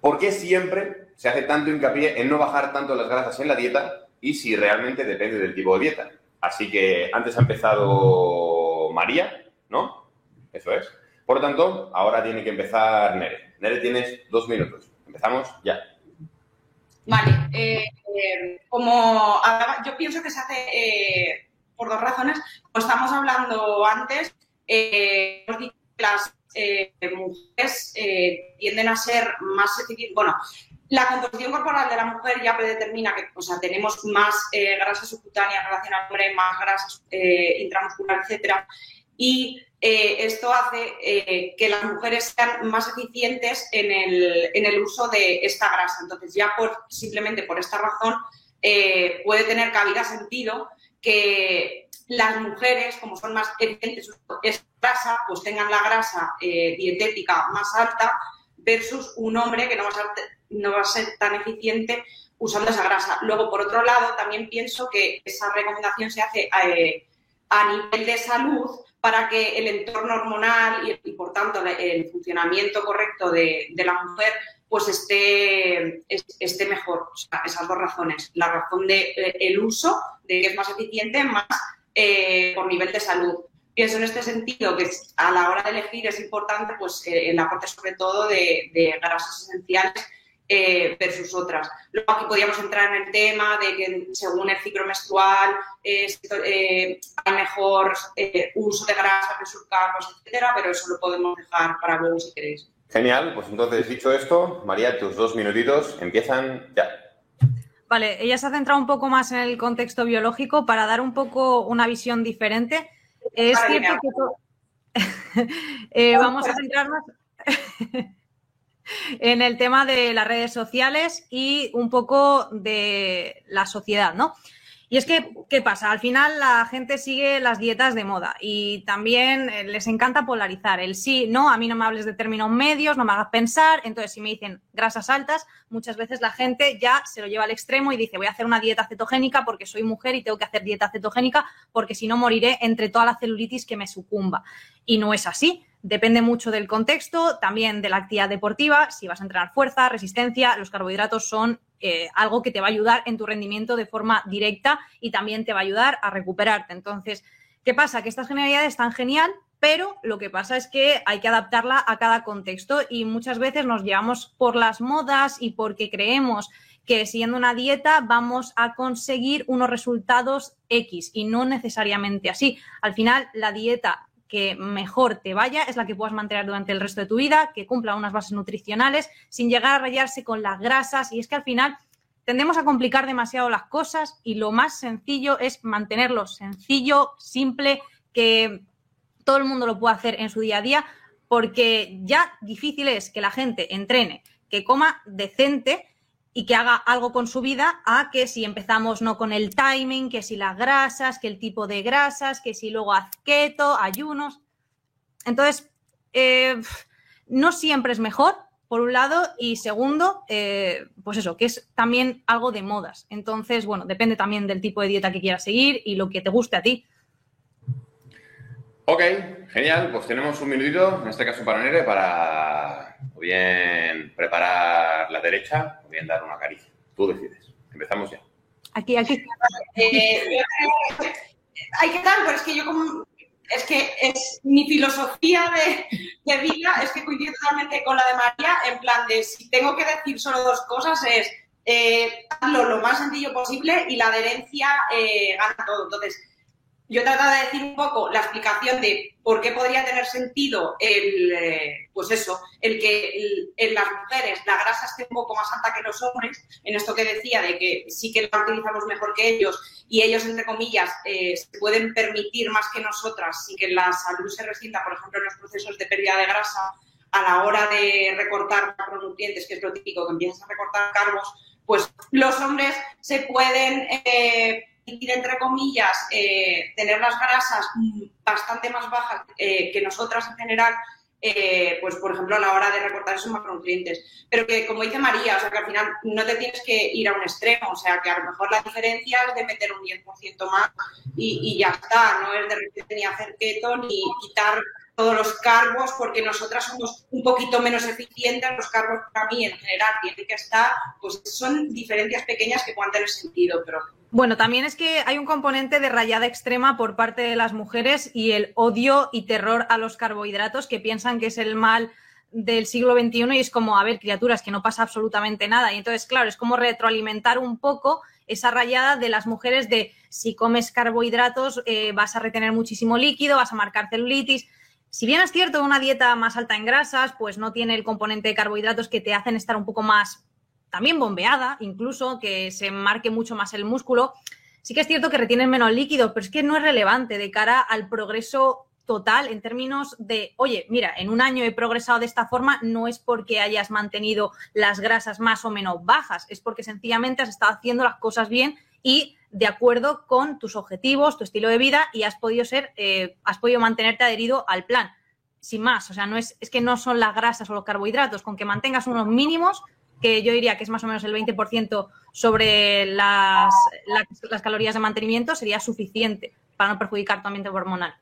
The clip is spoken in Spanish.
¿Por qué siempre se hace tanto hincapié en no bajar tanto las grasas en la dieta y si realmente depende del tipo de dieta? Así que antes ha empezado María, ¿no? Eso es. Por lo tanto, ahora tiene que empezar Nere. Nere, tienes dos minutos. Empezamos ya. Vale. Eh, eh, como yo pienso que se hace eh, por dos razones. Como estamos hablando antes, las mujeres tienden a ser más Bueno, la composición corporal de la mujer ya predetermina que o sea, tenemos más grasa subcutánea en relación al hombre, más grasa intramuscular, etcétera. Y eh, esto hace eh, que las mujeres sean más eficientes en el, uso de esta grasa. Entonces, ya simplemente por esta razón, eh, puede tener cabida sentido que las mujeres, como son más eficientes en grasa, pues tengan la grasa dietética más alta versus un hombre que no va, a ser, no va a ser tan eficiente usando esa grasa. Luego, por otro lado, también pienso que esa recomendación se hace a nivel de salud para que el entorno hormonal y, por tanto el funcionamiento correcto de, la mujer pues esté, esté mejor. Esas dos razones. La razón del de, eh, el uso, de que es más eficiente, más eh, por nivel de salud. Pienso en este sentido que a la hora de elegir es importante pues, eh, el aporte sobre todo de, de grasas esenciales eh, versus otras. Luego aquí podríamos entrar en el tema de que según el ciclo menstrual eh, hay mejor eh, uso de grasa versus cargos, etcétera, pero eso lo podemos dejar para luego si queréis. Genial, pues entonces dicho esto, María, tus dos minutitos empiezan ya. Vale, ella se ha centrado un poco más en el contexto biológico para dar un poco una visión diferente. Es cierto que vamos a centrarnos en el tema de las redes sociales y un poco de la sociedad, ¿no? Y es que, ¿qué pasa? Al final la gente sigue las dietas de moda y también eh, les encanta polarizar. El sí, no, a mí no me hables de términos medios, no me hagas pensar. Entonces, si me dicen grasas altas, muchas veces la gente ya se lo lleva al extremo y dice, voy a hacer una dieta cetogénica porque soy mujer y tengo que hacer dieta cetogénica porque si no moriré entre toda la celulitis que me sucumba. Y no es así. Depende mucho del contexto, también de la actividad deportiva, si vas a entrenar fuerza, resistencia, los carbohidratos son eh, algo que te va a ayudar en tu rendimiento de forma directa y también te va a ayudar a recuperarte. Entonces, ¿qué pasa? Que estas generalidades están genial, pero lo que pasa es que hay que adaptarla a cada contexto y muchas veces nos llevamos por las modas y porque creemos que siguiendo una dieta vamos a conseguir unos resultados X y no necesariamente así. Al final, la dieta que mejor te vaya es la que puedas mantener durante el resto de tu vida, que cumpla unas bases nutricionales, sin llegar a rayarse con las grasas. Y es que al final tendemos a complicar demasiado las cosas y lo más sencillo es mantenerlo sencillo, simple, que todo el mundo lo pueda hacer en su día a día, porque ya difícil es que la gente entrene, que coma decente y que haga algo con su vida a que si empezamos no con el timing, que si las grasas, que el tipo de grasas, que si luego haz keto, ayunos. Entonces, eh, no siempre es mejor, por un lado, y segundo, eh, pues eso, que es también algo de modas. Entonces, bueno, depende también del tipo de dieta que quieras seguir y lo que te guste a ti. Ok, genial. Pues tenemos un minutito, en este caso para Nere, para o bien preparar la derecha o bien dar una caricia. Tú decides. Empezamos ya. Aquí, aquí. Eh, hay que dar, pero es que yo como es que es mi filosofía de, vida es que coincide totalmente con la de María, en plan de si tengo que decir solo dos cosas es eh, lo más sencillo posible y la adherencia eh, gana todo. Entonces, yo he tratado de decir un poco la explicación de por qué podría tener sentido el, eh, pues eso, el que en las mujeres la grasa esté un poco más alta que los hombres, en esto que decía de que sí que la utilizamos mejor que ellos y ellos, entre comillas, eh, se pueden permitir más que nosotras y que la salud se resienta, por ejemplo, en los procesos de pérdida de grasa a la hora de recortar macronutrientes, que es lo típico, que empiezas a recortar carbos, pues los hombres se pueden... Eh, entre comillas, eh, tener las grasas bastante más bajas eh, que nosotras en general, eh, pues por ejemplo a la hora de recortar esos macronutrientes. Pero que como dice María, o sea que al final no te tienes que ir a un extremo, o sea que a lo mejor la diferencia es de meter un 10% más y, y, ya está, no es de repente ni hacer keto ni quitar todos los cargos, porque nosotras somos un poquito menos eficientes, los cargos para mí en general tienen que estar, pues son diferencias pequeñas que puedan tener sentido, pero... Bueno, también es que hay un componente de rayada extrema por parte de las mujeres y el odio y terror a los carbohidratos que piensan que es el mal del siglo XXI y es como, a ver, criaturas, que no pasa absolutamente nada. Y entonces, claro, es como retroalimentar un poco esa rayada de las mujeres de si comes carbohidratos eh, vas a retener muchísimo líquido, vas a marcar celulitis. Si bien es cierto, una dieta más alta en grasas, pues no tiene el componente de carbohidratos que te hacen estar un poco más también bombeada, incluso que se marque mucho más el músculo. Sí que es cierto que retienen menos líquido, pero es que no es relevante de cara al progreso total en términos de, oye, mira, en un año he progresado de esta forma, no es porque hayas mantenido las grasas más o menos bajas, es porque sencillamente has estado haciendo las cosas bien y de acuerdo con tus objetivos, tu estilo de vida y has podido ser, eh, has podido mantenerte adherido al plan. Sin más, o sea, no es, es que no son las grasas o los carbohidratos, con que mantengas unos mínimos, que yo diría que es más o menos el 20% sobre las, las, calorías de mantenimiento, sería suficiente para no perjudicar tu ambiente hormonal.